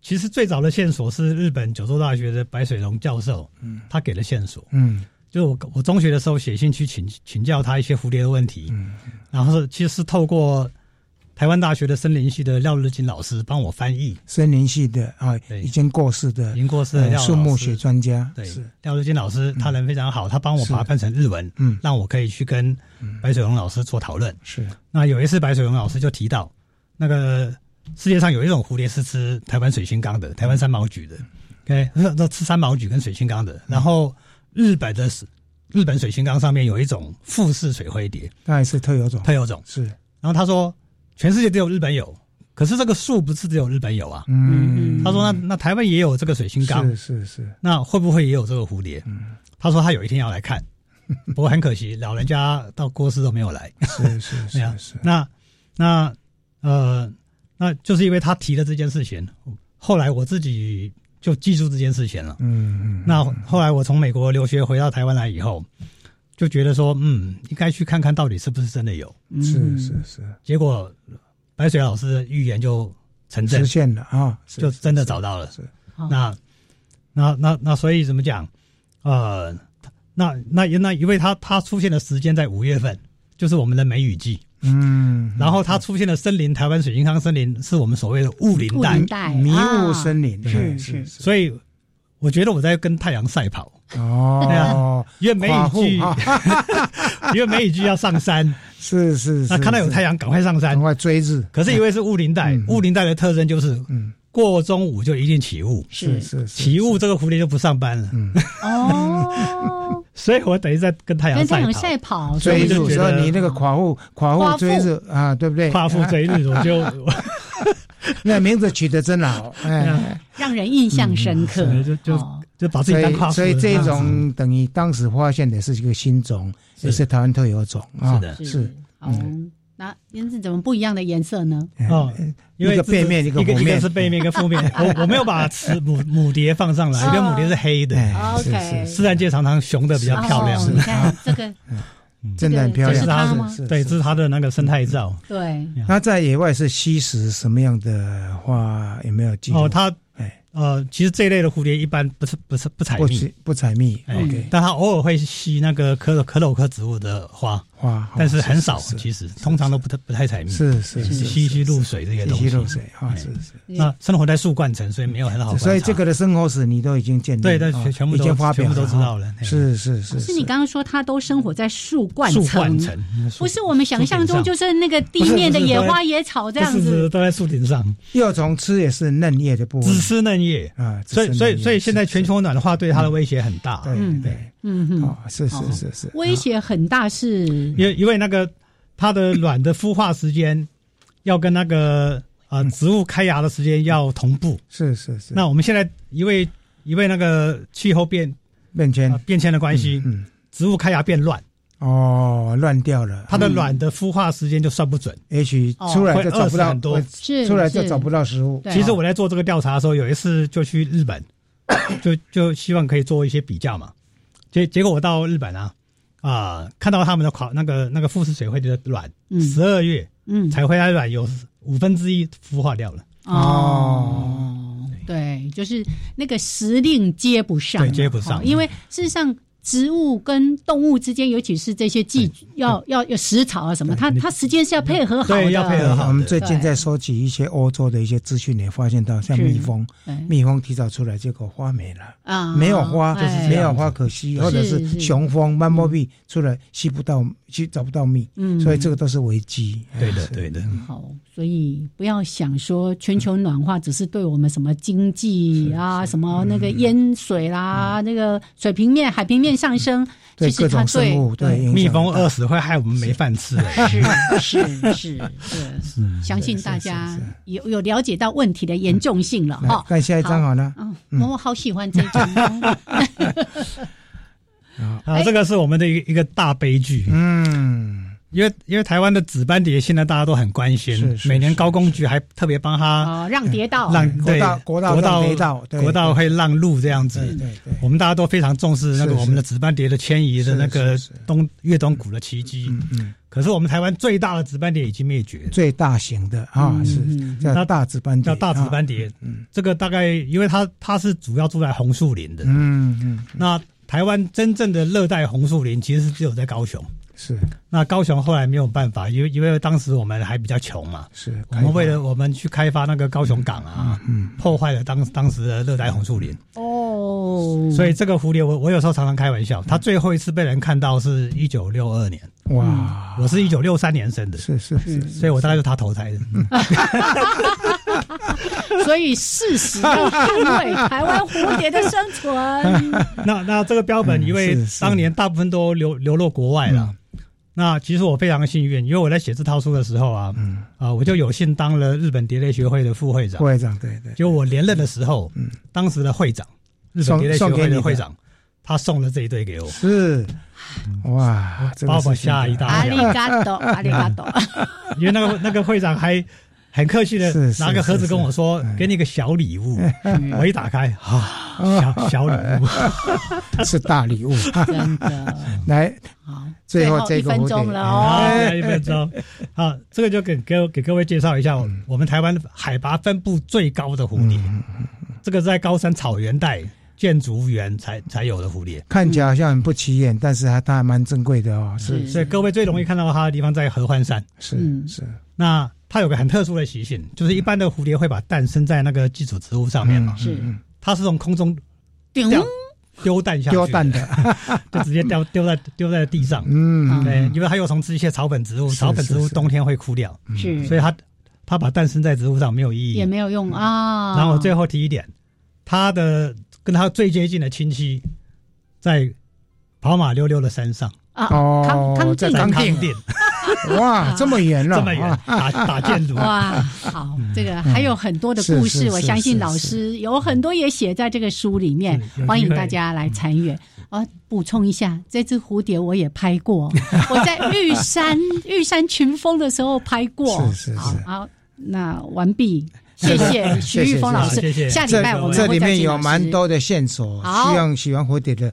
其实最早的线索是日本九州大学的白水龙教授，嗯，他给的线索。嗯，就我我中学的时候写信去请请教他一些蝴蝶的问题。嗯，然后是其实是透过。台湾大学的森林系的廖日金老师帮我翻译。森林系的啊，已经过世的，已经过世的树木学专家。对，廖日金老师他人非常好，他帮我把它翻成日文，嗯，让我可以去跟白水龙老师做讨论。是，那有一次白水龙老师就提到，那个世界上有一种蝴蝶是吃台湾水星纲的，台湾三毛菊的，OK，那吃三毛菊跟水星纲的。然后日本的日本水星纲上面有一种富士水灰蝶，那也是特有种，特有种。是。然后他说。全世界只有日本有，可是这个树不是只有日本有啊。嗯，他说那那台湾也有这个水星缸，是是是，那会不会也有这个蝴蝶？嗯，他说他有一天要来看，不过很可惜，老人家到过世都没有来。是是是 是，那那呃，那就是因为他提了这件事情，后来我自己就记住这件事情了。嗯嗯，那后来我从美国留学回到台湾来以后。就觉得说，嗯，应该去看看到底是不是真的有。是是是。结果白水老师的预言就成真，实现了啊，就真的找到了。是。那那那那，所以怎么讲？呃，那那那因为他他出现的时间在五月份，就是我们的梅雨季。嗯。然后它出现的森林，台湾水银康森林，是我们所谓的雾林带、迷雾森林。是是。所以我觉得我在跟太阳赛跑。哦，因为梅雨季，因为梅雨季要上山，是是，那看到有太阳，赶快上山，赶快追日。可是因为是雾林带，雾林带的特征就是，嗯，过中午就一定起雾，是是，起雾这个蝴蝶就不上班了。嗯，哦，所以我等于在跟太阳赛跑，追日。所以你那个夸父夸父追日啊，对不对？夸父追日，我就。那名字取得真好，哎，让人印象深刻。就就就把自己当夸父所以这种等于当时发现的是一个新种，也是台湾特有种啊。是的，是。哦，那颜色怎么不一样的颜色呢？哦，一个背面，一个一个是背面，一个负面。我我没有把雌 母母蝶放上来，因为母蝶是黑的。OK，自然界常常雄的比较漂亮。你看 这个。真的很漂亮，是它吗？对，这是它的那个生态照。对，它在野外是吸食什么样的花？有没有记录？哦，它哎。呃，其实这一类的蝴蝶一般不是不是不采蜜，不采蜜，OK，但它偶尔会吸那个可可蚪科植物的花花，但是很少，其实通常都不太不太采蜜，是是吸吸露水这些东西，吸露水啊，是是。那生活在树冠层，所以没有很好。所以这个的生活史你都已经见对，但全全部都全部都知道了。是是是。是你刚刚说它都生活在树冠层，树冠层不是我们想象中就是那个地面的野花野草这样子，都在树顶上。幼虫吃也是嫩叶的部分，只吃嫩叶啊。所以，所以，所以现在全球暖化对它的威胁很大。对对，嗯嗯，是是是是，威胁很大，是因为因为那个它的卵的孵化时间要跟那个啊植物开芽的时间要同步。是是是。那我们现在因为因为那个气候变变迁变迁的关系，嗯，植物开芽变乱。哦，乱掉了，它的卵的孵化时间就算不准，也许出来就找不到很多，出来就找不到食物。其实我在做这个调查的时候，有一次就去日本，就就希望可以做一些比较嘛。结结果我到日本啊啊，看到他们的考那个那个富士水会的卵，十二月嗯才回来卵有五分之一孵化掉了哦。对，就是那个时令接不上，对，接不上，因为事实上。植物跟动物之间，尤其是这些季要要要食草啊什么，它它时间是要配合好的。要配合好。我们最近在收集一些欧洲的一些资讯，也发现到像蜜蜂，蜜蜂提早出来，结果花没了。啊，没有花，就是没有花可惜，或者是雄蜂、曼波蜜出来吸不到，吸找不到蜜，嗯，所以这个都是危机。对的，对的。好，所以不要想说全球暖化只是对我们什么经济啊，什么那个淹水啦，那个水平面、海平面。上升，对各种生物，对蜜蜂饿死会害我们没饭吃。是是 是，是，相信大家有有了解到问题的严重性了哈。看下一张好了，嗯，我好喜欢这张。啊，这个是我们的一个一个大悲剧。嗯。因为因为台湾的紫斑蝶现在大家都很关心，每年高工局还特别帮他让蝶道，让国道国道国道国道会让路这样子。对对，我们大家都非常重视那个我们的紫斑蝶的迁移的那个东越东谷的奇迹。嗯嗯。可是我们台湾最大的紫斑蝶已经灭绝，最大型的啊是叫大紫斑蝶，叫大紫斑蝶。嗯，这个大概因为它它是主要住在红树林的。嗯嗯。那台湾真正的热带红树林其实是只有在高雄。是，那高雄后来没有办法，因为因为当时我们还比较穷嘛，是我们为了我们去开发那个高雄港啊，嗯，破坏了当当时的热带红树林。哦，所以这个蝴蝶我我有时候常常开玩笑，它最后一次被人看到是一九六二年，哇，我是一九六三年生的，是是是，所以我大概是他投胎的，所以事实要捍卫台湾蝴蝶的生存。那那这个标本因为当年大部分都流流落国外了。那其实我非常幸运，因为我在写这套书的时候啊，嗯啊，我就有幸当了日本蝶类学会的副会长。副会长，对对。就我连任的时候，嗯，当时的会长，日本蝶类学会的会长，他送了这一对给我。是，哇，把我吓一大跳。阿里嘎多，阿里嘎多。因为那个那个会长还。很客气的拿个盒子跟我说：“给你个小礼物。”我一打开，啊，小小礼物。是大礼物，真的。来，好，最后这一分钟了哦，一分钟。好，这个就给给给各位介绍一下，我们台湾海拔分布最高的蝴蝶，这个在高山草原带建筑园才才有的蝴蝶，看起来好像很不起眼，但是它它还蛮珍贵的哦。是，所以各位最容易看到它的地方在合欢山。是是，那。它有个很特殊的习性，就是一般的蝴蝶会把蛋生在那个基础植物上面嘛，是，它是从空中丢丢蛋下去，丢蛋的，就直接丢丢在丢在地上，嗯，对，因为它又从吃一些草本植物，草本植物冬天会枯掉，是，所以它它把蛋生在植物上没有意义，也没有用啊。然后最后提一点，它的跟它最接近的亲戚在跑马溜溜的山上。啊，康康定。康定。哇，这么远了，这么远，打打建筑。哇，好，这个还有很多的故事，我相信老师有很多也写在这个书里面，欢迎大家来参与。啊，补充一下，这只蝴蝶我也拍过，我在玉山 玉山群峰的时候拍过。是是是。好，那完毕，谢谢徐玉峰老师。谢谢。下礼拜我们这里面有蛮多的线索，希望喜欢蝴蝶的